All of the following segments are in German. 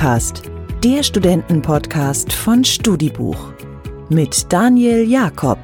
StudiCast, der Studentenpodcast von Studibuch mit Daniel Jakob.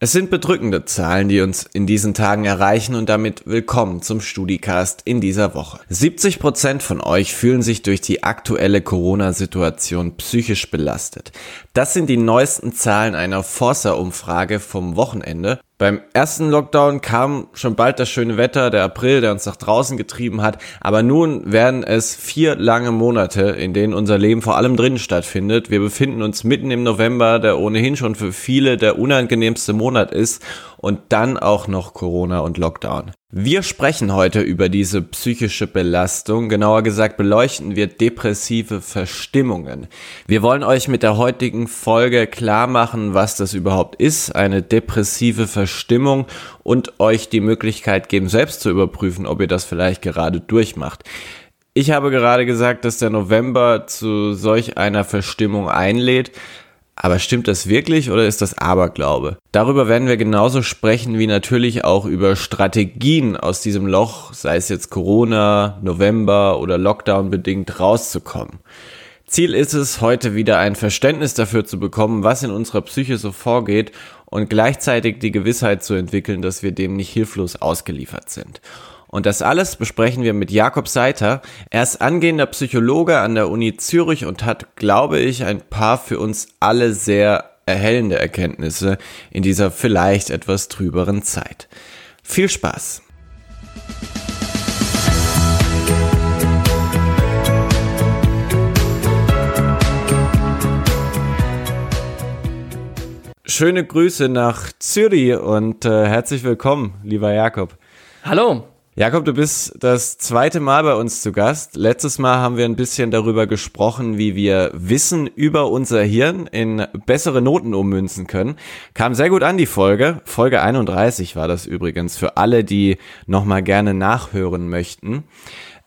Es sind bedrückende Zahlen, die uns in diesen Tagen erreichen und damit willkommen zum StudiCast in dieser Woche. 70 Prozent von euch fühlen sich durch die aktuelle Corona-Situation psychisch belastet. Das sind die neuesten Zahlen einer Forsa-Umfrage vom Wochenende beim ersten Lockdown kam schon bald das schöne Wetter, der April, der uns nach draußen getrieben hat. Aber nun werden es vier lange Monate, in denen unser Leben vor allem drinnen stattfindet. Wir befinden uns mitten im November, der ohnehin schon für viele der unangenehmste Monat ist und dann auch noch Corona und Lockdown. Wir sprechen heute über diese psychische Belastung, genauer gesagt beleuchten wir depressive Verstimmungen. Wir wollen euch mit der heutigen Folge klar machen, was das überhaupt ist, eine depressive Verstimmung und euch die Möglichkeit geben, selbst zu überprüfen, ob ihr das vielleicht gerade durchmacht. Ich habe gerade gesagt, dass der November zu solch einer Verstimmung einlädt. Aber stimmt das wirklich oder ist das Aberglaube? Darüber werden wir genauso sprechen wie natürlich auch über Strategien aus diesem Loch, sei es jetzt Corona, November oder Lockdown bedingt rauszukommen. Ziel ist es, heute wieder ein Verständnis dafür zu bekommen, was in unserer Psyche so vorgeht und gleichzeitig die Gewissheit zu entwickeln, dass wir dem nicht hilflos ausgeliefert sind. Und das alles besprechen wir mit Jakob Seiter. Er ist angehender Psychologe an der Uni Zürich und hat, glaube ich, ein paar für uns alle sehr erhellende Erkenntnisse in dieser vielleicht etwas trüberen Zeit. Viel Spaß! Schöne Grüße nach Zürich und äh, herzlich willkommen, lieber Jakob. Hallo. Jakob, du bist das zweite Mal bei uns zu Gast. Letztes Mal haben wir ein bisschen darüber gesprochen, wie wir Wissen über unser Hirn in bessere Noten ummünzen können. Kam sehr gut an die Folge. Folge 31 war das übrigens für alle, die nochmal gerne nachhören möchten.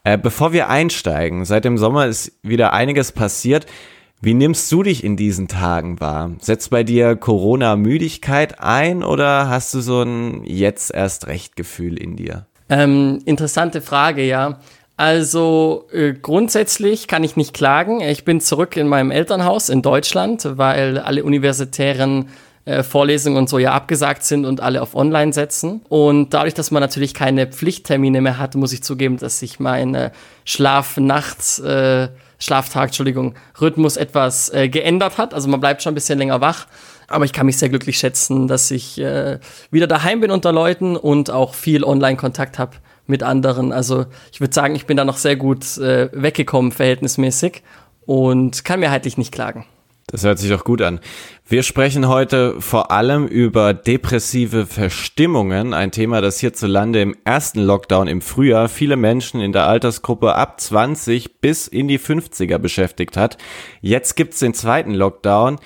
Äh, bevor wir einsteigen, seit dem Sommer ist wieder einiges passiert. Wie nimmst du dich in diesen Tagen wahr? Setzt bei dir Corona-Müdigkeit ein oder hast du so ein jetzt erst recht Gefühl in dir? Ähm, interessante Frage, ja. Also äh, grundsätzlich kann ich nicht klagen. Ich bin zurück in meinem Elternhaus in Deutschland, weil alle universitären äh, Vorlesungen und so ja abgesagt sind und alle auf Online setzen. Und dadurch, dass man natürlich keine Pflichttermine mehr hat, muss ich zugeben, dass sich mein äh, Schlaf-Nachts, äh, Schlaftag, Entschuldigung, Rhythmus etwas äh, geändert hat. Also man bleibt schon ein bisschen länger wach. Aber ich kann mich sehr glücklich schätzen, dass ich äh, wieder daheim bin unter Leuten und auch viel Online-Kontakt habe mit anderen. Also ich würde sagen, ich bin da noch sehr gut äh, weggekommen, verhältnismäßig, und kann mehrheitlich nicht klagen. Das hört sich doch gut an. Wir sprechen heute vor allem über depressive Verstimmungen, ein Thema, das hierzulande im ersten Lockdown im Frühjahr viele Menschen in der Altersgruppe ab 20 bis in die 50er beschäftigt hat. Jetzt gibt's den zweiten Lockdown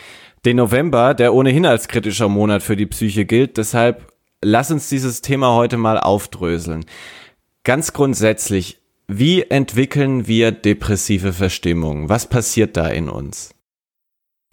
den November, der ohnehin als kritischer Monat für die Psyche gilt. Deshalb lass uns dieses Thema heute mal aufdröseln. Ganz grundsätzlich, wie entwickeln wir depressive Verstimmung? Was passiert da in uns?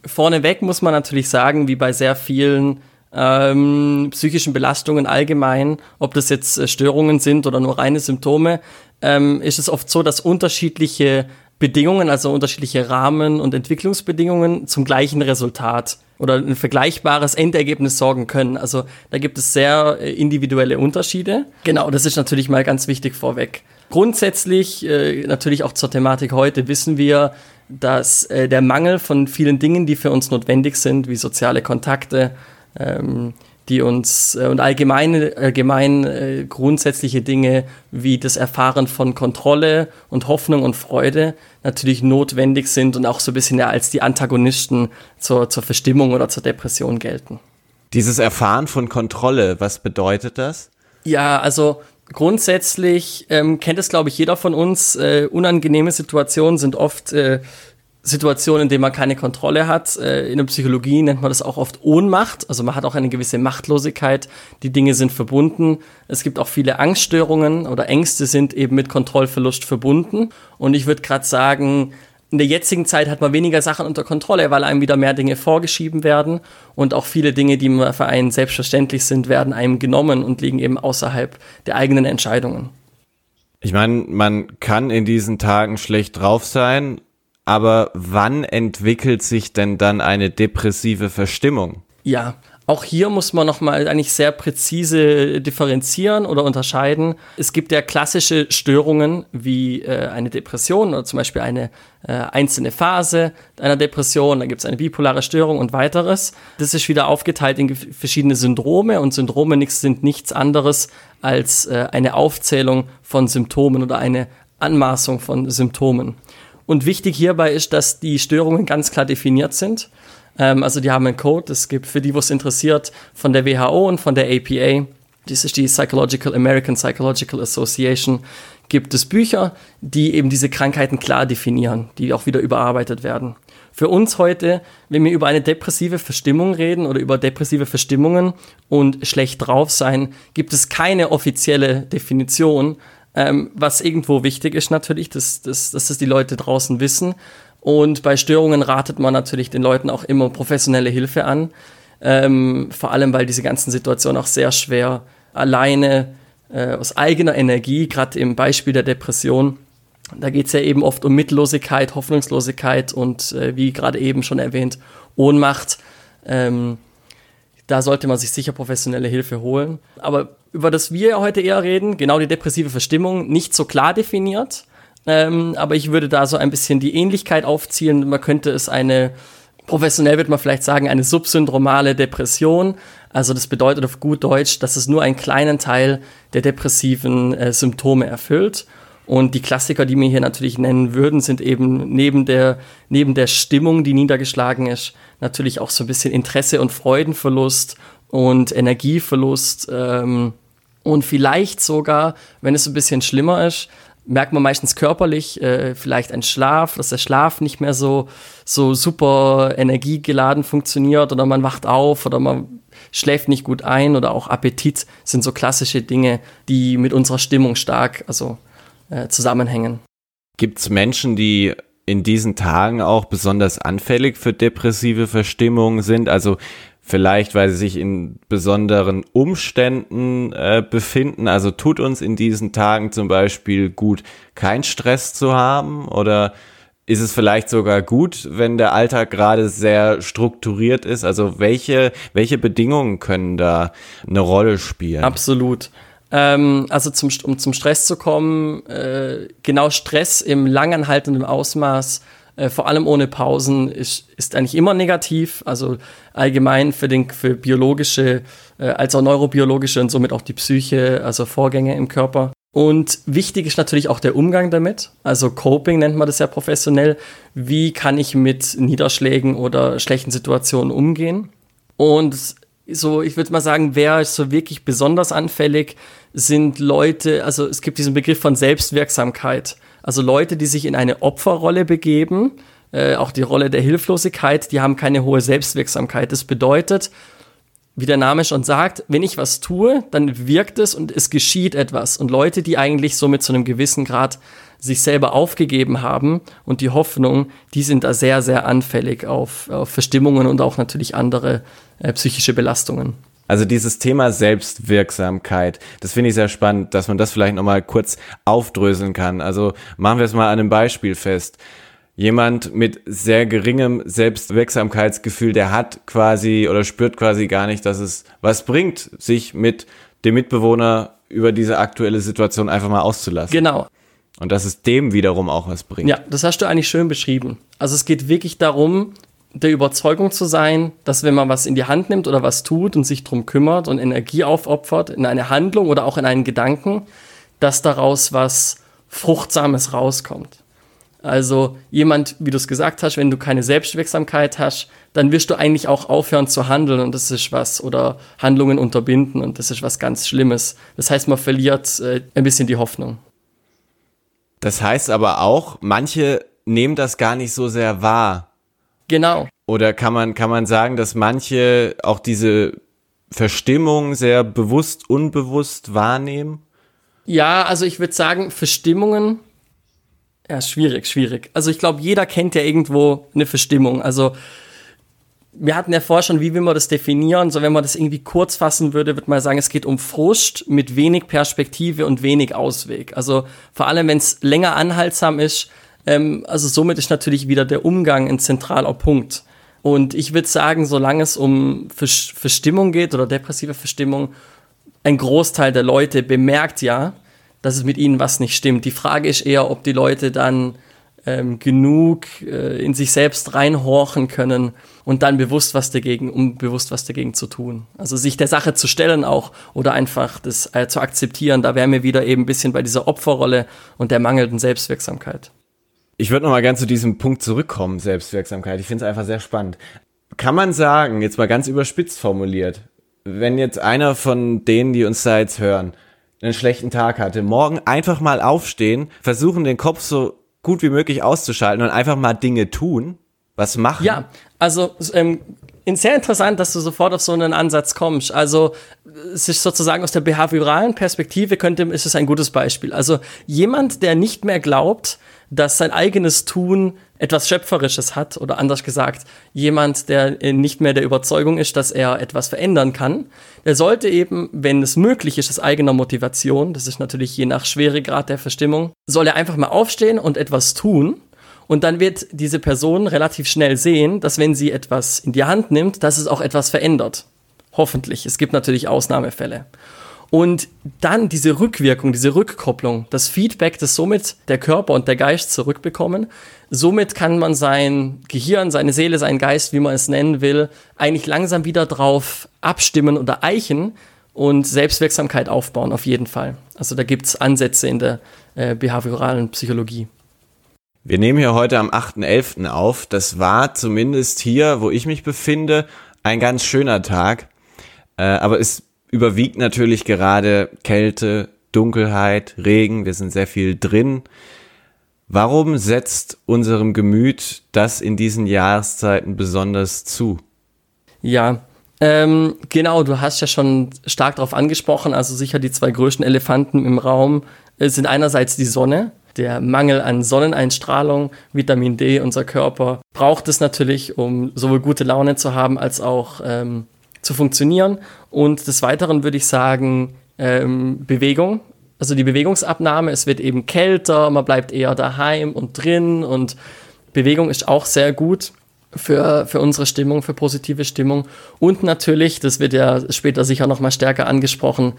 Vorneweg muss man natürlich sagen, wie bei sehr vielen ähm, psychischen Belastungen allgemein, ob das jetzt äh, Störungen sind oder nur reine Symptome, ähm, ist es oft so, dass unterschiedliche Bedingungen, also unterschiedliche Rahmen und Entwicklungsbedingungen zum gleichen Resultat oder ein vergleichbares Endergebnis sorgen können. Also da gibt es sehr äh, individuelle Unterschiede. Genau, das ist natürlich mal ganz wichtig vorweg. Grundsätzlich, äh, natürlich auch zur Thematik heute, wissen wir, dass äh, der Mangel von vielen Dingen, die für uns notwendig sind, wie soziale Kontakte, ähm, die uns äh, und allgemeine, allgemein äh, grundsätzliche Dinge wie das Erfahren von Kontrolle und Hoffnung und Freude natürlich notwendig sind und auch so ein bisschen ja als die Antagonisten zur, zur Verstimmung oder zur Depression gelten. Dieses Erfahren von Kontrolle, was bedeutet das? Ja, also grundsätzlich ähm, kennt es, glaube ich, jeder von uns. Äh, unangenehme Situationen sind oft äh, Situationen, in denen man keine Kontrolle hat. Äh, in der Psychologie nennt man das auch oft Ohnmacht. Also man hat auch eine gewisse Machtlosigkeit. Die Dinge sind verbunden. Es gibt auch viele Angststörungen oder Ängste sind eben mit Kontrollverlust verbunden. Und ich würde gerade sagen, in der jetzigen Zeit hat man weniger Sachen unter Kontrolle, weil einem wieder mehr Dinge vorgeschrieben werden und auch viele Dinge, die für einen selbstverständlich sind, werden einem genommen und liegen eben außerhalb der eigenen Entscheidungen. Ich meine, man kann in diesen Tagen schlecht drauf sein, aber wann entwickelt sich denn dann eine depressive Verstimmung? Ja, auch hier muss man nochmal eigentlich sehr präzise differenzieren oder unterscheiden. Es gibt ja klassische Störungen wie äh, eine Depression oder zum Beispiel eine äh, einzelne Phase einer Depression, dann gibt es eine bipolare Störung und weiteres. Das ist wieder aufgeteilt in verschiedene Syndrome und Syndrome sind nichts anderes als äh, eine Aufzählung von Symptomen oder eine Anmaßung von Symptomen. Und wichtig hierbei ist, dass die Störungen ganz klar definiert sind. Ähm, also die haben einen Code, es gibt für die, was interessiert, von der WHO und von der APA. Das ist die Psychological American Psychological Association. Gibt es Bücher, die eben diese Krankheiten klar definieren, die auch wieder überarbeitet werden. Für uns heute, wenn wir über eine depressive Verstimmung reden oder über depressive Verstimmungen und schlecht drauf sein, gibt es keine offizielle Definition. Ähm, was irgendwo wichtig ist natürlich, dass, dass, dass das die Leute draußen wissen. Und bei Störungen ratet man natürlich den Leuten auch immer professionelle Hilfe an. Ähm, vor allem, weil diese ganzen Situationen auch sehr schwer alleine äh, aus eigener Energie, gerade im Beispiel der Depression, da geht es ja eben oft um Mittellosigkeit, Hoffnungslosigkeit und äh, wie gerade eben schon erwähnt, Ohnmacht. Ähm, da sollte man sich sicher professionelle Hilfe holen. Aber über das wir heute eher reden, genau die depressive Verstimmung, nicht so klar definiert. Ähm, aber ich würde da so ein bisschen die Ähnlichkeit aufziehen. Man könnte es eine, professionell würde man vielleicht sagen, eine subsyndromale Depression. Also das bedeutet auf gut Deutsch, dass es nur einen kleinen Teil der depressiven äh, Symptome erfüllt. Und die Klassiker, die wir hier natürlich nennen würden, sind eben neben der, neben der Stimmung, die niedergeschlagen ist, natürlich auch so ein bisschen Interesse und Freudenverlust und Energieverlust. Ähm, und vielleicht sogar, wenn es ein bisschen schlimmer ist, merkt man meistens körperlich, äh, vielleicht ein Schlaf, dass der Schlaf nicht mehr so, so super energiegeladen funktioniert oder man wacht auf oder man schläft nicht gut ein oder auch Appetit sind so klassische Dinge, die mit unserer Stimmung stark also, äh, zusammenhängen. Gibt es Menschen, die in diesen Tagen auch besonders anfällig für depressive Verstimmungen sind? Also vielleicht weil sie sich in besonderen Umständen äh, befinden. Also tut uns in diesen Tagen zum Beispiel gut, keinen Stress zu haben oder ist es vielleicht sogar gut, wenn der Alltag gerade sehr strukturiert ist? Also welche, welche Bedingungen können da eine Rolle spielen? Absolut. Ähm, also zum, um zum Stress zu kommen, äh, genau Stress im langanhaltenden Ausmaß äh, vor allem ohne Pausen, ist, ist eigentlich immer negativ. Also allgemein für, den, für biologische, äh, als auch neurobiologische und somit auch die Psyche, also Vorgänge im Körper. Und wichtig ist natürlich auch der Umgang damit. Also Coping nennt man das ja professionell. Wie kann ich mit Niederschlägen oder schlechten Situationen umgehen? Und so, ich würde mal sagen, wer ist so wirklich besonders anfällig, sind Leute, also es gibt diesen Begriff von Selbstwirksamkeit. Also Leute, die sich in eine Opferrolle begeben, äh, auch die Rolle der Hilflosigkeit, die haben keine hohe Selbstwirksamkeit. Das bedeutet, wie der Name schon sagt, wenn ich was tue, dann wirkt es und es geschieht etwas. Und Leute, die eigentlich so mit so einem gewissen Grad sich selber aufgegeben haben und die Hoffnung, die sind da sehr, sehr anfällig auf, auf Verstimmungen und auch natürlich andere äh, psychische Belastungen. Also dieses Thema Selbstwirksamkeit, das finde ich sehr spannend, dass man das vielleicht nochmal kurz aufdröseln kann. Also machen wir es mal an einem Beispiel fest. Jemand mit sehr geringem Selbstwirksamkeitsgefühl, der hat quasi oder spürt quasi gar nicht, dass es was bringt, sich mit dem Mitbewohner über diese aktuelle Situation einfach mal auszulassen. Genau. Und dass es dem wiederum auch was bringt. Ja, das hast du eigentlich schön beschrieben. Also es geht wirklich darum, der Überzeugung zu sein, dass wenn man was in die Hand nimmt oder was tut und sich drum kümmert und Energie aufopfert in eine Handlung oder auch in einen Gedanken, dass daraus was Fruchtsames rauskommt. Also jemand, wie du es gesagt hast, wenn du keine Selbstwirksamkeit hast, dann wirst du eigentlich auch aufhören zu handeln und das ist was oder Handlungen unterbinden und das ist was ganz Schlimmes. Das heißt, man verliert äh, ein bisschen die Hoffnung. Das heißt aber auch, manche nehmen das gar nicht so sehr wahr, Genau. Oder kann man, kann man sagen, dass manche auch diese Verstimmung sehr bewusst, unbewusst wahrnehmen? Ja, also ich würde sagen, Verstimmungen, ja, schwierig, schwierig. Also ich glaube, jeder kennt ja irgendwo eine Verstimmung. Also wir hatten ja vorher schon, wie will man das definieren? So, wenn man das irgendwie kurz fassen würde, würde man sagen, es geht um Frust mit wenig Perspektive und wenig Ausweg. Also vor allem, wenn es länger anhaltsam ist, ähm, also somit ist natürlich wieder der Umgang ein zentraler Punkt. Und ich würde sagen, solange es um Verstimmung geht oder depressive Verstimmung, ein Großteil der Leute bemerkt ja, dass es mit ihnen was nicht stimmt. Die Frage ist eher, ob die Leute dann ähm, genug äh, in sich selbst reinhorchen können und dann bewusst was dagegen, um bewusst was dagegen zu tun. Also sich der Sache zu stellen auch oder einfach das äh, zu akzeptieren. Da wären wir wieder eben ein bisschen bei dieser Opferrolle und der mangelnden Selbstwirksamkeit. Ich würde noch mal ganz zu diesem Punkt zurückkommen, Selbstwirksamkeit. Ich finde es einfach sehr spannend. Kann man sagen, jetzt mal ganz überspitzt formuliert, wenn jetzt einer von denen, die uns da jetzt hören, einen schlechten Tag hatte, morgen einfach mal aufstehen, versuchen den Kopf so gut wie möglich auszuschalten und einfach mal Dinge tun, was machen. Ja, also ähm, sehr interessant, dass du sofort auf so einen Ansatz kommst. Also es ist sozusagen aus der behavioralen Perspektive könnte, ist es ein gutes Beispiel. Also jemand, der nicht mehr glaubt, dass sein eigenes Tun etwas Schöpferisches hat oder anders gesagt, jemand, der äh, nicht mehr der Überzeugung ist, dass er etwas verändern kann, der sollte eben, wenn es möglich ist, aus eigener Motivation, das ist natürlich je nach Schweregrad der Verstimmung, soll er einfach mal aufstehen und etwas tun. Und dann wird diese Person relativ schnell sehen, dass wenn sie etwas in die Hand nimmt, dass es auch etwas verändert. Hoffentlich. Es gibt natürlich Ausnahmefälle. Und dann diese Rückwirkung, diese Rückkopplung, das Feedback, das somit der Körper und der Geist zurückbekommen. Somit kann man sein Gehirn, seine Seele, sein Geist, wie man es nennen will, eigentlich langsam wieder drauf abstimmen oder eichen und Selbstwirksamkeit aufbauen, auf jeden Fall. Also da gibt's Ansätze in der äh, behavioralen Psychologie. Wir nehmen hier heute am 8.11. auf. Das war zumindest hier, wo ich mich befinde, ein ganz schöner Tag. Äh, aber es überwiegt natürlich gerade Kälte, Dunkelheit, Regen, wir sind sehr viel drin. Warum setzt unserem Gemüt das in diesen Jahreszeiten besonders zu? Ja, ähm, genau, du hast ja schon stark darauf angesprochen. Also sicher die zwei größten Elefanten im Raum äh, sind einerseits die Sonne, der Mangel an Sonneneinstrahlung, Vitamin D, unser Körper braucht es natürlich, um sowohl gute Laune zu haben als auch ähm, zu funktionieren. Und des Weiteren würde ich sagen, ähm, Bewegung. Also die Bewegungsabnahme, es wird eben kälter, man bleibt eher daheim und drin und Bewegung ist auch sehr gut für, für unsere Stimmung, für positive Stimmung. Und natürlich, das wird ja später sicher noch mal stärker angesprochen,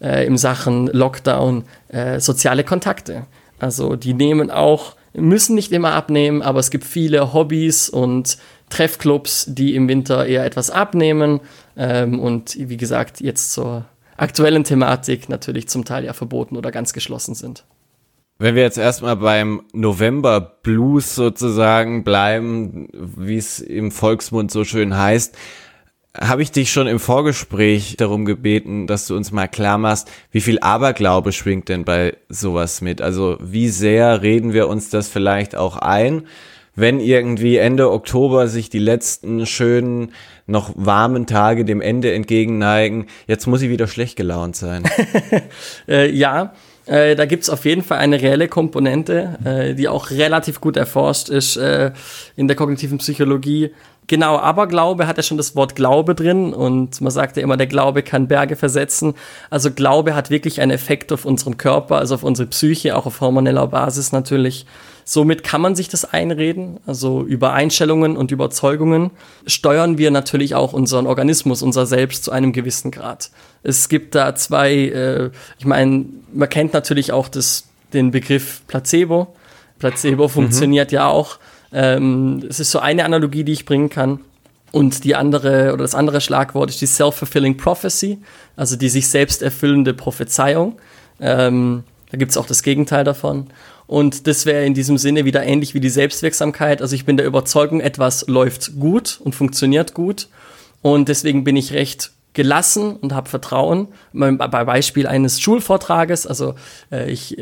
äh, im Sachen Lockdown, äh, soziale Kontakte. Also die nehmen auch, müssen nicht immer abnehmen, aber es gibt viele Hobbys und Treffclubs, die im Winter eher etwas abnehmen. Ähm, und wie gesagt, jetzt zur aktuellen Thematik natürlich zum Teil ja verboten oder ganz geschlossen sind. Wenn wir jetzt erstmal beim November Blues sozusagen bleiben, wie es im Volksmund so schön heißt, habe ich dich schon im Vorgespräch darum gebeten, dass du uns mal klar machst, wie viel Aberglaube schwingt denn bei sowas mit? Also wie sehr reden wir uns das vielleicht auch ein? wenn irgendwie Ende Oktober sich die letzten schönen, noch warmen Tage dem Ende entgegenneigen, jetzt muss ich wieder schlecht gelaunt sein. äh, ja, äh, da gibt's auf jeden Fall eine reelle Komponente, äh, die auch relativ gut erforscht ist äh, in der kognitiven Psychologie. Genau, Aberglaube hat ja schon das Wort Glaube drin und man sagt ja immer, der Glaube kann Berge versetzen. Also Glaube hat wirklich einen Effekt auf unseren Körper, also auf unsere Psyche, auch auf hormoneller Basis natürlich. Somit kann man sich das einreden. Also über Einstellungen und Überzeugungen steuern wir natürlich auch unseren Organismus, unser Selbst zu einem gewissen Grad. Es gibt da zwei, äh, ich meine, man kennt natürlich auch das, den Begriff Placebo. Placebo mhm. funktioniert ja auch. Ähm, es ist so eine Analogie, die ich bringen kann. Und die andere oder das andere Schlagwort ist die Self-Fulfilling Prophecy, also die sich selbst erfüllende Prophezeiung. Ähm, da gibt es auch das Gegenteil davon. Und das wäre in diesem Sinne wieder ähnlich wie die Selbstwirksamkeit. Also ich bin der Überzeugung, etwas läuft gut und funktioniert gut. Und deswegen bin ich recht gelassen und habe Vertrauen. Bei Beispiel eines Schulvortrages, also äh, ich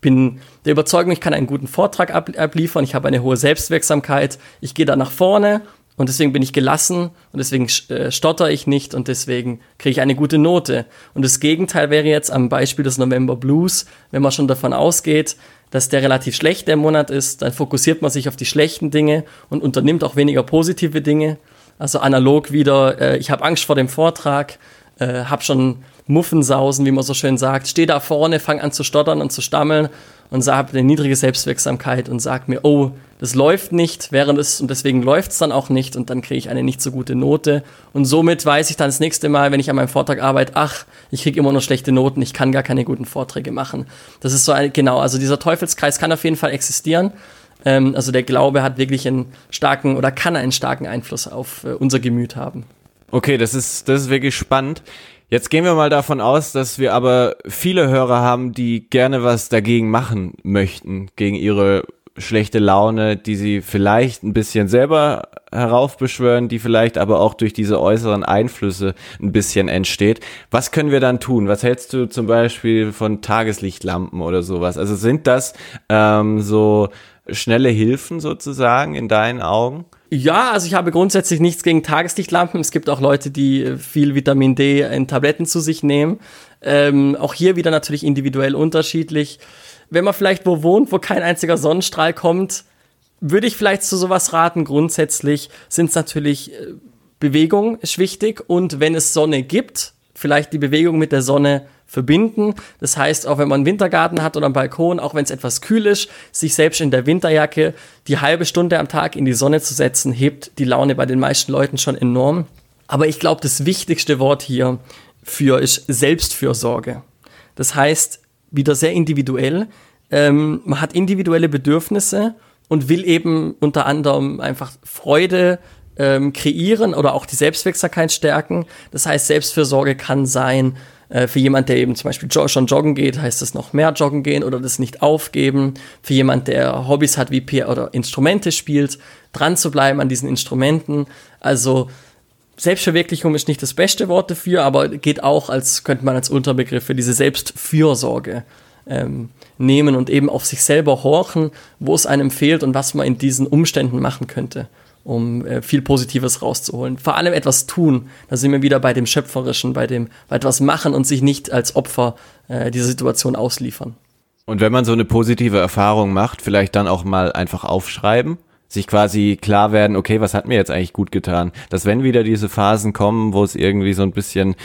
bin der Überzeugung, ich kann einen guten Vortrag ab abliefern, ich habe eine hohe Selbstwirksamkeit, ich gehe da nach vorne und deswegen bin ich gelassen und deswegen äh, stotter ich nicht und deswegen kriege ich eine gute Note. Und das Gegenteil wäre jetzt am Beispiel des November Blues, wenn man schon davon ausgeht, dass der relativ schlecht der Monat ist, dann fokussiert man sich auf die schlechten Dinge und unternimmt auch weniger positive Dinge. Also analog wieder, äh, ich habe Angst vor dem Vortrag, äh, habe schon Muffensausen, wie man so schön sagt, stehe da vorne, fange an zu stottern und zu stammeln und habe eine niedrige Selbstwirksamkeit und sage mir, oh, das läuft nicht, während es, und deswegen läuft es dann auch nicht und dann kriege ich eine nicht so gute Note. Und somit weiß ich dann das nächste Mal, wenn ich an meinem Vortrag arbeite, ach, ich kriege immer nur schlechte Noten, ich kann gar keine guten Vorträge machen. Das ist so ein, genau, also dieser Teufelskreis kann auf jeden Fall existieren. Ähm, also der Glaube hat wirklich einen starken oder kann einen starken Einfluss auf äh, unser Gemüt haben. Okay, das ist, das ist wirklich spannend. Jetzt gehen wir mal davon aus, dass wir aber viele Hörer haben, die gerne was dagegen machen möchten, gegen ihre schlechte Laune, die sie vielleicht ein bisschen selber heraufbeschwören, die vielleicht aber auch durch diese äußeren Einflüsse ein bisschen entsteht. Was können wir dann tun? Was hältst du zum Beispiel von Tageslichtlampen oder sowas? Also sind das ähm, so schnelle Hilfen sozusagen in deinen Augen? Ja, also ich habe grundsätzlich nichts gegen Tageslichtlampen. Es gibt auch Leute, die viel Vitamin D in Tabletten zu sich nehmen. Ähm, auch hier wieder natürlich individuell unterschiedlich. Wenn man vielleicht wo wohnt, wo kein einziger Sonnenstrahl kommt, würde ich vielleicht zu sowas raten. Grundsätzlich sind es natürlich äh, Bewegung ist wichtig und wenn es Sonne gibt, vielleicht die Bewegung mit der Sonne verbinden. Das heißt, auch wenn man einen Wintergarten hat oder einen Balkon, auch wenn es etwas kühl ist, sich selbst in der Winterjacke die halbe Stunde am Tag in die Sonne zu setzen, hebt die Laune bei den meisten Leuten schon enorm. Aber ich glaube, das wichtigste Wort hier für ist Selbstfürsorge. Das heißt, wieder sehr individuell. Ähm, man hat individuelle Bedürfnisse und will eben unter anderem einfach Freude ähm, kreieren oder auch die Selbstwirksamkeit stärken. Das heißt, Selbstfürsorge kann sein, äh, für jemand, der eben zum Beispiel schon joggen geht, heißt es noch mehr joggen gehen oder das nicht aufgeben. Für jemand, der Hobbys hat wie P oder Instrumente spielt, dran zu bleiben an diesen Instrumenten. Also Selbstverwirklichung ist nicht das beste Wort dafür, aber geht auch als, könnte man als Unterbegriff für diese Selbstfürsorge ähm, nehmen und eben auf sich selber horchen, wo es einem fehlt und was man in diesen Umständen machen könnte um äh, viel Positives rauszuholen. Vor allem etwas tun. Da sind wir wieder bei dem Schöpferischen, bei dem bei etwas machen und sich nicht als Opfer äh, dieser Situation ausliefern. Und wenn man so eine positive Erfahrung macht, vielleicht dann auch mal einfach aufschreiben, sich quasi klar werden, okay, was hat mir jetzt eigentlich gut getan? Dass wenn wieder diese Phasen kommen, wo es irgendwie so ein bisschen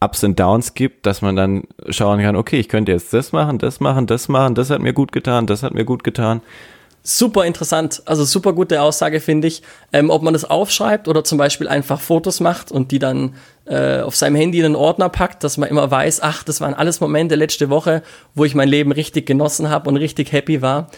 Ups und Downs gibt, dass man dann schauen kann, okay, ich könnte jetzt das machen, das machen, das machen, das hat mir gut getan, das hat mir gut getan super interessant, also super gute Aussage finde ich. Ähm, ob man das aufschreibt oder zum Beispiel einfach Fotos macht und die dann äh, auf seinem Handy in einen Ordner packt, dass man immer weiß, ach, das waren alles Momente letzte Woche, wo ich mein Leben richtig genossen habe und richtig happy war.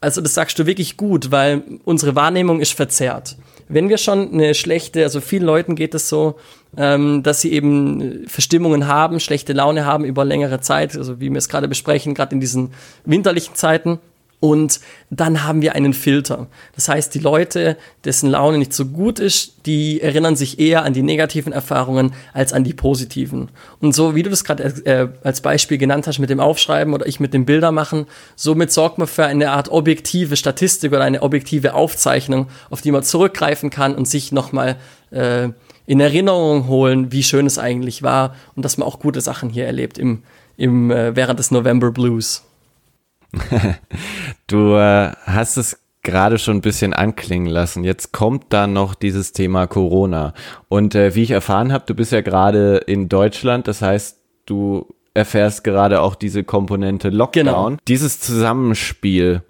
Also das sagst du wirklich gut, weil unsere Wahrnehmung ist verzerrt. Wenn wir schon eine schlechte, also vielen Leuten geht es so, ähm, dass sie eben Verstimmungen haben, schlechte Laune haben über längere Zeit, also wie wir es gerade besprechen, gerade in diesen winterlichen Zeiten, und dann haben wir einen Filter. Das heißt, die Leute, dessen Laune nicht so gut ist, die erinnern sich eher an die negativen Erfahrungen als an die positiven. Und so wie du das gerade äh, als Beispiel genannt hast mit dem Aufschreiben oder ich mit dem Bildermachen, somit sorgt man für eine Art objektive Statistik oder eine objektive Aufzeichnung, auf die man zurückgreifen kann und sich nochmal äh, in Erinnerung holen, wie schön es eigentlich war und dass man auch gute Sachen hier erlebt im, im, äh, während des November Blues. du äh, hast es gerade schon ein bisschen anklingen lassen. Jetzt kommt dann noch dieses Thema Corona. Und äh, wie ich erfahren habe, du bist ja gerade in Deutschland, das heißt, du erfährst gerade auch diese Komponente Lockdown. Genau. Dieses Zusammenspiel,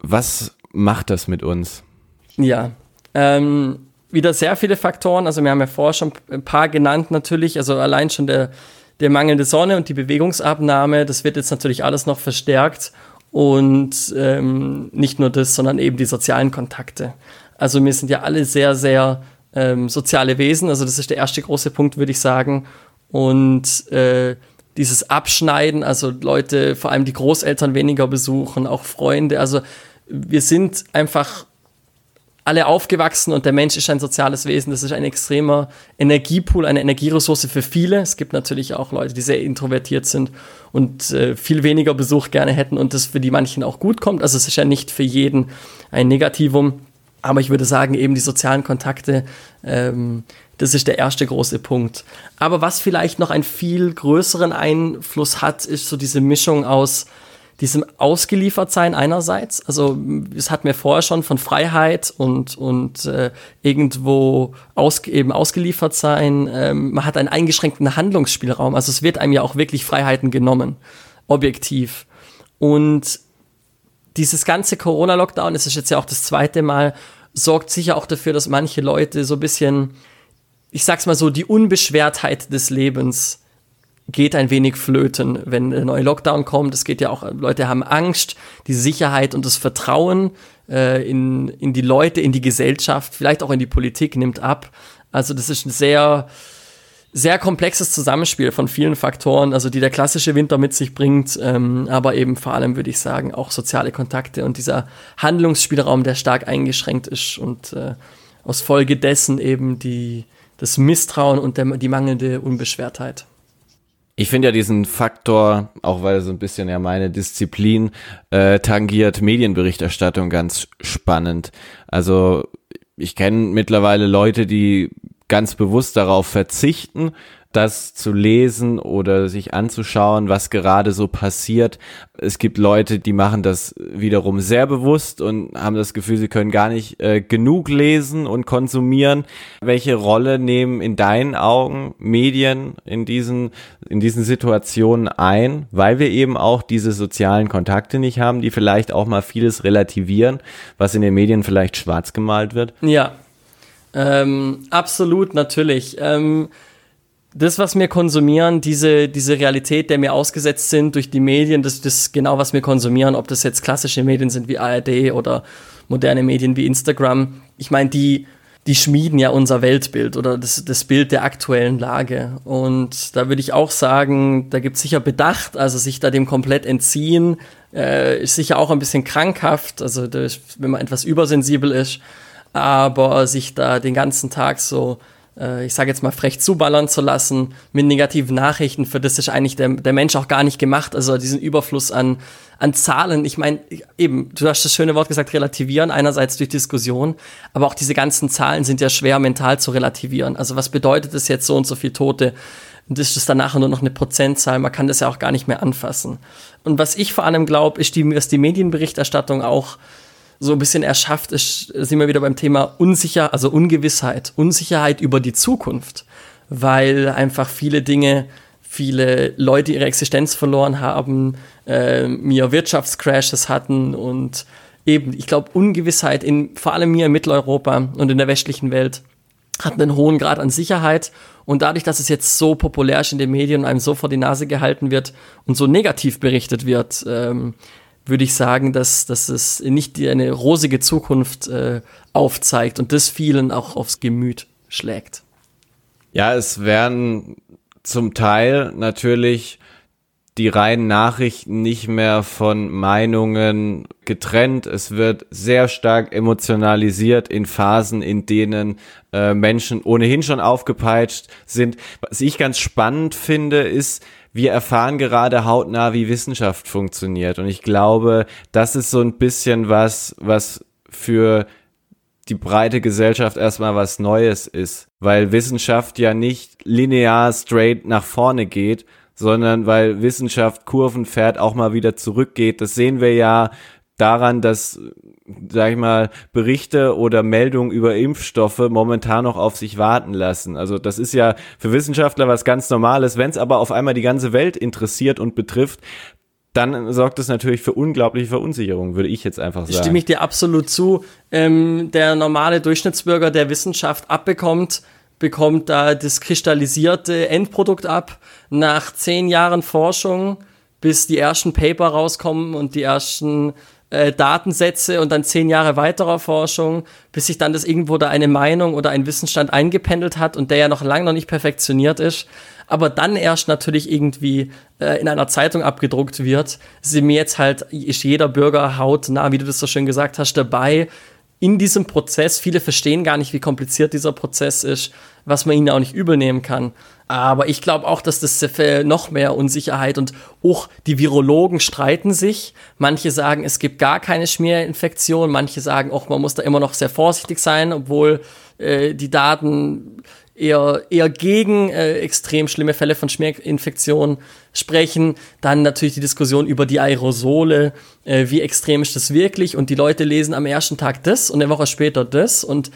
was macht das mit uns? Ja, ähm, wieder sehr viele Faktoren. Also wir haben ja vorher schon ein paar genannt natürlich. Also allein schon der, der mangelnde Sonne und die Bewegungsabnahme, das wird jetzt natürlich alles noch verstärkt. Und ähm, nicht nur das, sondern eben die sozialen Kontakte. Also wir sind ja alle sehr, sehr ähm, soziale Wesen. Also das ist der erste große Punkt, würde ich sagen. Und äh, dieses Abschneiden, also Leute, vor allem die Großeltern weniger besuchen, auch Freunde. Also wir sind einfach alle aufgewachsen und der Mensch ist ein soziales Wesen. Das ist ein extremer Energiepool, eine Energieressource für viele. Es gibt natürlich auch Leute, die sehr introvertiert sind und äh, viel weniger Besuch gerne hätten und das für die manchen auch gut kommt. Also es ist ja nicht für jeden ein Negativum. Aber ich würde sagen, eben die sozialen Kontakte, ähm, das ist der erste große Punkt. Aber was vielleicht noch einen viel größeren Einfluss hat, ist so diese Mischung aus diesem Ausgeliefertsein einerseits. Also es hat mir vorher schon von Freiheit und, und äh, irgendwo aus, eben ausgeliefert sein. Ähm, man hat einen eingeschränkten Handlungsspielraum. Also es wird einem ja auch wirklich Freiheiten genommen, objektiv. Und dieses ganze Corona-Lockdown, es ist jetzt ja auch das zweite Mal, sorgt sicher auch dafür, dass manche Leute so ein bisschen, ich sag's mal so, die Unbeschwertheit des Lebens geht ein wenig flöten, wenn der neue Lockdown kommt. Es geht ja auch, Leute haben Angst, die Sicherheit und das Vertrauen äh, in, in die Leute, in die Gesellschaft, vielleicht auch in die Politik nimmt ab. Also das ist ein sehr, sehr komplexes Zusammenspiel von vielen Faktoren, also die der klassische Winter mit sich bringt, ähm, aber eben vor allem würde ich sagen auch soziale Kontakte und dieser Handlungsspielraum, der stark eingeschränkt ist und äh, aus Folge dessen eben die, das Misstrauen und der, die mangelnde Unbeschwertheit. Ich finde ja diesen Faktor, auch weil er so ein bisschen ja meine Disziplin äh, tangiert, Medienberichterstattung ganz spannend. Also ich kenne mittlerweile Leute, die ganz bewusst darauf verzichten, das zu lesen oder sich anzuschauen, was gerade so passiert. Es gibt Leute, die machen das wiederum sehr bewusst und haben das Gefühl, sie können gar nicht äh, genug lesen und konsumieren. Welche Rolle nehmen in deinen Augen Medien in diesen, in diesen Situationen ein, weil wir eben auch diese sozialen Kontakte nicht haben, die vielleicht auch mal vieles relativieren, was in den Medien vielleicht schwarz gemalt wird? Ja, ähm, absolut, natürlich. Ähm, das, was wir konsumieren, diese, diese Realität, der wir ausgesetzt sind durch die Medien, das ist genau, was wir konsumieren, ob das jetzt klassische Medien sind wie ARD oder moderne Medien wie Instagram. Ich meine, die, die schmieden ja unser Weltbild oder das, das Bild der aktuellen Lage. Und da würde ich auch sagen, da gibt es sicher Bedacht, also sich da dem komplett entziehen, äh, ist sicher auch ein bisschen krankhaft, also das, wenn man etwas übersensibel ist aber sich da den ganzen Tag so, äh, ich sage jetzt mal frech zuballern zu lassen mit negativen Nachrichten, für das ist eigentlich der, der Mensch auch gar nicht gemacht. Also diesen Überfluss an, an Zahlen. Ich meine, eben, du hast das schöne Wort gesagt, relativieren, einerseits durch Diskussion, aber auch diese ganzen Zahlen sind ja schwer mental zu relativieren. Also was bedeutet es jetzt so und so viel Tote? Und ist dann nachher nur noch eine Prozentzahl, man kann das ja auch gar nicht mehr anfassen. Und was ich vor allem glaube, ist, die, dass die Medienberichterstattung auch so ein bisschen erschafft ist, sind wir wieder beim Thema Unsicher, also Ungewissheit, Unsicherheit über die Zukunft, weil einfach viele Dinge, viele Leute ihre Existenz verloren haben, äh, mir Wirtschaftscrashes hatten und eben, ich glaube, Ungewissheit in vor allem mir in Mitteleuropa und in der westlichen Welt hat einen hohen Grad an Sicherheit. Und dadurch, dass es jetzt so populär ist in den Medien und einem so vor die Nase gehalten wird und so negativ berichtet wird, ähm, würde ich sagen, dass, dass es nicht eine rosige Zukunft äh, aufzeigt und das vielen auch aufs Gemüt schlägt. Ja, es werden zum Teil natürlich die reinen Nachrichten nicht mehr von Meinungen getrennt. Es wird sehr stark emotionalisiert in Phasen, in denen äh, Menschen ohnehin schon aufgepeitscht sind. Was ich ganz spannend finde, ist, wir erfahren gerade hautnah, wie Wissenschaft funktioniert. Und ich glaube, das ist so ein bisschen was, was für die breite Gesellschaft erstmal was Neues ist, weil Wissenschaft ja nicht linear straight nach vorne geht, sondern weil Wissenschaft Kurven fährt, auch mal wieder zurückgeht. Das sehen wir ja daran, dass, sag ich mal, Berichte oder Meldungen über Impfstoffe momentan noch auf sich warten lassen. Also das ist ja für Wissenschaftler was ganz Normales. Wenn es aber auf einmal die ganze Welt interessiert und betrifft, dann sorgt es natürlich für unglaubliche Verunsicherung, würde ich jetzt einfach sagen. Stimme ich dir absolut zu. Ähm, der normale Durchschnittsbürger, der Wissenschaft abbekommt, bekommt da das kristallisierte Endprodukt ab. Nach zehn Jahren Forschung, bis die ersten Paper rauskommen und die ersten äh, Datensätze und dann zehn Jahre weiterer Forschung, bis sich dann das irgendwo da eine Meinung oder ein Wissensstand eingependelt hat und der ja noch lange noch nicht perfektioniert ist, aber dann erst natürlich irgendwie äh, in einer Zeitung abgedruckt wird, sind mir jetzt halt, ist jeder Bürger hautnah, wie du das so schön gesagt hast, dabei, in diesem Prozess, viele verstehen gar nicht, wie kompliziert dieser Prozess ist, was man ihnen auch nicht übel nehmen kann. Aber ich glaube auch, dass das noch mehr Unsicherheit und auch die Virologen streiten sich. Manche sagen, es gibt gar keine Schmierinfektion. Manche sagen auch, man muss da immer noch sehr vorsichtig sein, obwohl äh, die Daten eher, eher gegen äh, extrem schlimme Fälle von Schmierinfektionen sprechen. Dann natürlich die Diskussion über die Aerosole, äh, wie extrem ist das wirklich? Und die Leute lesen am ersten Tag das und eine Woche später das. Und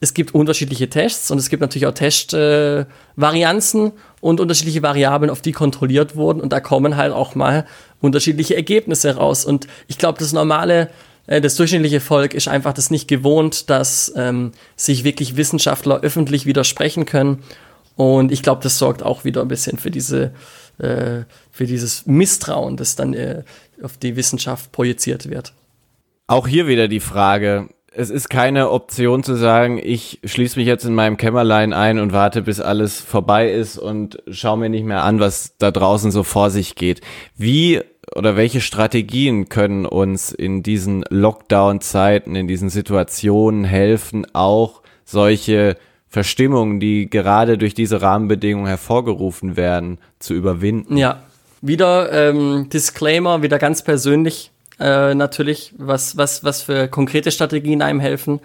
es gibt unterschiedliche Tests und es gibt natürlich auch Testvarianzen äh, und unterschiedliche Variablen, auf die kontrolliert wurden. Und da kommen halt auch mal unterschiedliche Ergebnisse raus. Und ich glaube, das normale das durchschnittliche Volk ist einfach das nicht gewohnt, dass ähm, sich wirklich Wissenschaftler öffentlich widersprechen können. Und ich glaube, das sorgt auch wieder ein bisschen für diese, äh, für dieses Misstrauen, das dann äh, auf die Wissenschaft projiziert wird. Auch hier wieder die Frage, es ist keine Option zu sagen, ich schließe mich jetzt in meinem Kämmerlein ein und warte, bis alles vorbei ist und schaue mir nicht mehr an, was da draußen so vor sich geht. Wie oder welche Strategien können uns in diesen Lockdown-Zeiten, in diesen Situationen helfen, auch solche Verstimmungen, die gerade durch diese Rahmenbedingungen hervorgerufen werden, zu überwinden? Ja, wieder ähm, Disclaimer, wieder ganz persönlich äh, natürlich, was, was, was für konkrete Strategien einem helfen.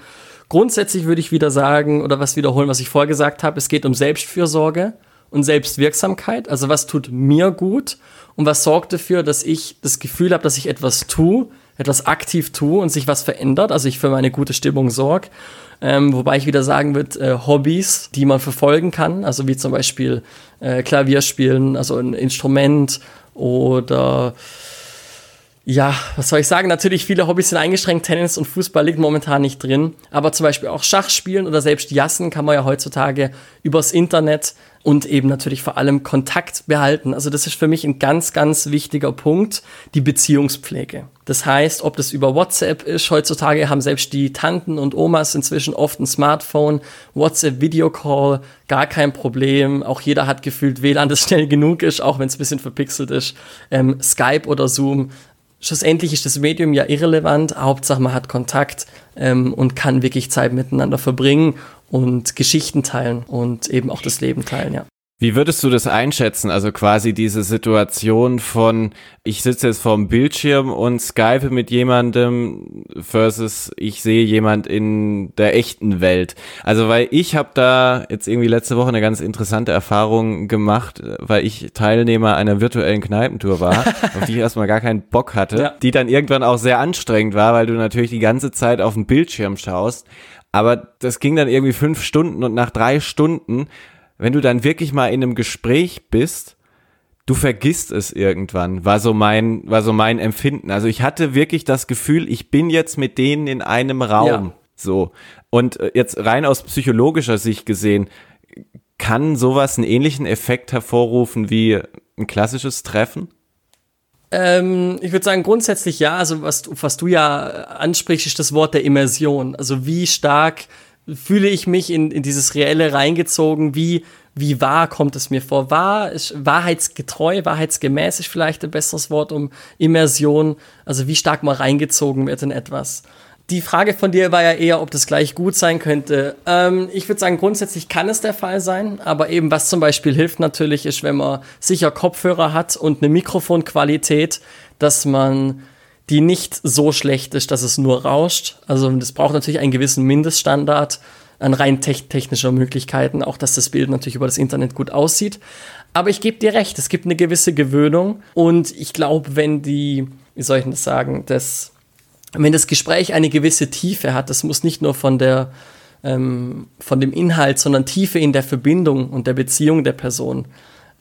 Grundsätzlich würde ich wieder sagen oder was wiederholen, was ich vorher gesagt habe, es geht um Selbstfürsorge und Selbstwirksamkeit. Also was tut mir gut und was sorgt dafür, dass ich das Gefühl habe, dass ich etwas tue, etwas aktiv tue und sich was verändert, also ich für meine gute Stimmung sorge. Ähm, wobei ich wieder sagen würde, äh, Hobbys, die man verfolgen kann, also wie zum Beispiel äh, Klavierspielen, also ein Instrument oder ja, was soll ich sagen? Natürlich, viele Hobbys sind eingeschränkt. Tennis und Fußball liegt momentan nicht drin. Aber zum Beispiel auch Schachspielen oder selbst Jassen kann man ja heutzutage übers Internet und eben natürlich vor allem Kontakt behalten. Also das ist für mich ein ganz, ganz wichtiger Punkt, die Beziehungspflege. Das heißt, ob das über WhatsApp ist, heutzutage haben selbst die Tanten und Omas inzwischen oft ein Smartphone, WhatsApp Videocall, gar kein Problem. Auch jeder hat gefühlt WLAN, das schnell genug ist, auch wenn es ein bisschen verpixelt ist. Ähm, Skype oder Zoom, schlussendlich ist das Medium ja irrelevant. Hauptsache, man hat Kontakt ähm, und kann wirklich Zeit miteinander verbringen und Geschichten teilen und eben auch das Leben teilen, ja. Wie würdest du das einschätzen? Also quasi diese Situation von, ich sitze jetzt vorm Bildschirm und skype mit jemandem versus ich sehe jemand in der echten Welt. Also weil ich habe da jetzt irgendwie letzte Woche eine ganz interessante Erfahrung gemacht, weil ich Teilnehmer einer virtuellen Kneipentour war, auf die ich erstmal gar keinen Bock hatte, ja. die dann irgendwann auch sehr anstrengend war, weil du natürlich die ganze Zeit auf den Bildschirm schaust. Aber das ging dann irgendwie fünf Stunden und nach drei Stunden wenn du dann wirklich mal in einem Gespräch bist, du vergisst es irgendwann, war so mein, war so mein Empfinden. Also ich hatte wirklich das Gefühl, ich bin jetzt mit denen in einem Raum. Ja. So. Und äh, jetzt rein aus psychologischer Sicht gesehen, kann sowas einen ähnlichen Effekt hervorrufen wie ein klassisches Treffen? Ähm, ich würde sagen, grundsätzlich ja. Also, was, was du ja ansprichst, ist das Wort der Immersion. Also, wie stark fühle ich mich in, in dieses Reelle reingezogen, wie, wie wahr kommt es mir vor? Wahr ist wahrheitsgetreu, wahrheitsgemäß ist vielleicht ein besseres Wort um Immersion, also wie stark man reingezogen wird in etwas. Die Frage von dir war ja eher, ob das gleich gut sein könnte. Ähm, ich würde sagen, grundsätzlich kann es der Fall sein, aber eben was zum Beispiel hilft natürlich ist, wenn man sicher Kopfhörer hat und eine Mikrofonqualität, dass man die nicht so schlecht ist, dass es nur rauscht. Also das braucht natürlich einen gewissen Mindeststandard an rein technischer Möglichkeiten, auch dass das Bild natürlich über das Internet gut aussieht. Aber ich gebe dir recht, es gibt eine gewisse Gewöhnung und ich glaube, wenn die, wie soll ich das sagen, das, wenn das Gespräch eine gewisse Tiefe hat, das muss nicht nur von der ähm, von dem Inhalt, sondern Tiefe in der Verbindung und der Beziehung der Person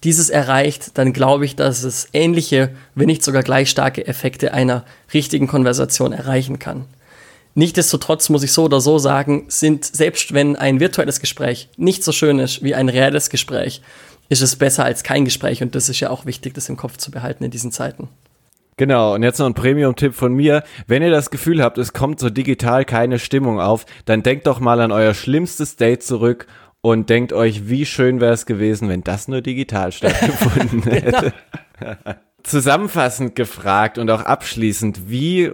dieses erreicht, dann glaube ich, dass es ähnliche, wenn nicht sogar gleich starke Effekte einer richtigen Konversation erreichen kann. Nichtsdestotrotz muss ich so oder so sagen, sind selbst wenn ein virtuelles Gespräch nicht so schön ist wie ein reales Gespräch, ist es besser als kein Gespräch und das ist ja auch wichtig, das im Kopf zu behalten in diesen Zeiten. Genau, und jetzt noch ein Premium-Tipp von mir. Wenn ihr das Gefühl habt, es kommt so digital keine Stimmung auf, dann denkt doch mal an euer schlimmstes Date zurück und denkt euch, wie schön wäre es gewesen, wenn das nur digital stattgefunden hätte. Zusammenfassend gefragt und auch abschließend, wie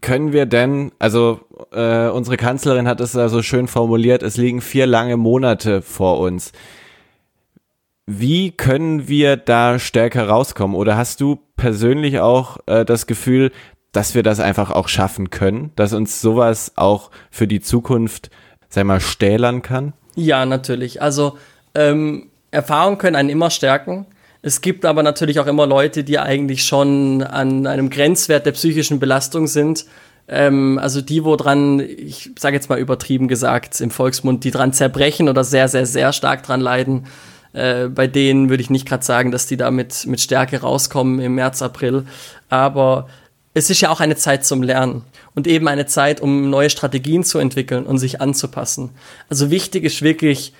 können wir denn, also äh, unsere Kanzlerin hat es ja so schön formuliert, es liegen vier lange Monate vor uns. Wie können wir da stärker rauskommen? Oder hast du persönlich auch äh, das Gefühl, dass wir das einfach auch schaffen können, dass uns sowas auch für die Zukunft, sei mal, stählern kann? Ja, natürlich. Also ähm, Erfahrungen können einen immer stärken. Es gibt aber natürlich auch immer Leute, die eigentlich schon an einem Grenzwert der psychischen Belastung sind. Ähm, also die, wo dran, ich sage jetzt mal übertrieben gesagt im Volksmund, die dran zerbrechen oder sehr, sehr, sehr stark dran leiden. Äh, bei denen würde ich nicht gerade sagen, dass die da mit, mit Stärke rauskommen im März, April. Aber es ist ja auch eine Zeit zum Lernen und eben eine Zeit, um neue Strategien zu entwickeln und sich anzupassen. Also wichtig ist wirklich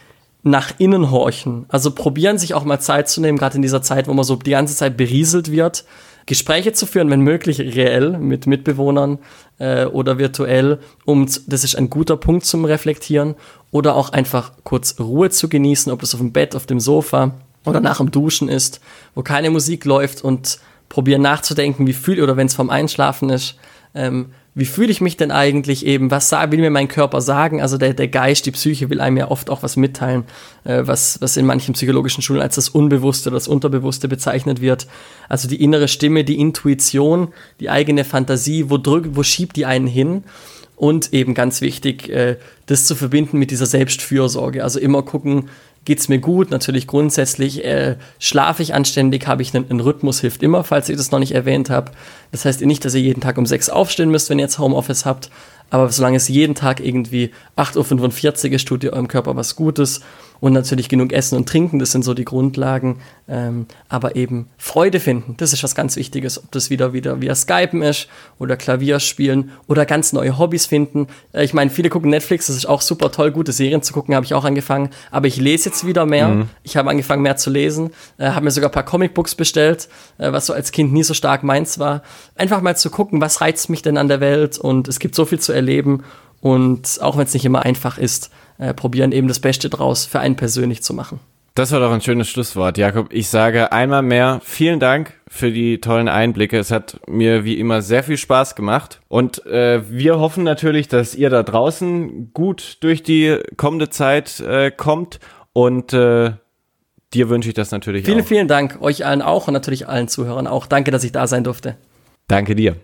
nach innen horchen. Also probieren sich auch mal Zeit zu nehmen, gerade in dieser Zeit, wo man so die ganze Zeit berieselt wird, Gespräche zu führen, wenn möglich reell mit Mitbewohnern äh, oder virtuell, um das ist ein guter Punkt zum Reflektieren oder auch einfach kurz Ruhe zu genießen, ob das auf dem Bett, auf dem Sofa oder nach dem Duschen ist, wo keine Musik läuft und probieren nachzudenken, wie fühl oder wenn es vom Einschlafen ist, ähm, wie fühle ich mich denn eigentlich eben, was will mir mein Körper sagen? Also der, der Geist, die Psyche will einem ja oft auch was mitteilen, äh, was, was in manchen psychologischen Schulen als das Unbewusste oder das Unterbewusste bezeichnet wird. Also die innere Stimme, die Intuition, die eigene Fantasie, wo, drück, wo schiebt die einen hin? Und eben ganz wichtig, äh, das zu verbinden mit dieser Selbstfürsorge. Also immer gucken, geht's mir gut, natürlich grundsätzlich. Äh, schlafe ich anständig, habe ich einen, einen, Rhythmus, hilft immer, falls ich das noch nicht erwähnt habe. Das heißt nicht, dass ihr jeden Tag um sechs aufstehen müsst, wenn ihr jetzt Homeoffice habt, aber solange es jeden Tag irgendwie 8.45 Uhr ist, tut ihr eurem Körper was Gutes und natürlich genug Essen und Trinken, das sind so die Grundlagen. Ähm, aber eben Freude finden, das ist was ganz Wichtiges. Ob das wieder wieder via Skypen ist oder Klavier spielen oder ganz neue Hobbys finden. Äh, ich meine, viele gucken Netflix, das ist auch super toll, gute Serien zu gucken, habe ich auch angefangen. Aber ich lese jetzt wieder mehr. Mhm. Ich habe angefangen mehr zu lesen, äh, habe mir sogar ein paar Comicbooks bestellt, äh, was so als Kind nie so stark meins war. Einfach mal zu gucken, was reizt mich denn an der Welt und es gibt so viel zu erleben. Und auch wenn es nicht immer einfach ist, äh, probieren eben das Beste draus für einen persönlich zu machen. Das war doch ein schönes Schlusswort, Jakob. Ich sage einmal mehr vielen Dank für die tollen Einblicke. Es hat mir wie immer sehr viel Spaß gemacht. Und äh, wir hoffen natürlich, dass ihr da draußen gut durch die kommende Zeit äh, kommt. Und äh, dir wünsche ich das natürlich vielen, auch. Vielen, vielen Dank. Euch allen auch und natürlich allen Zuhörern auch. Danke, dass ich da sein durfte. Danke dir.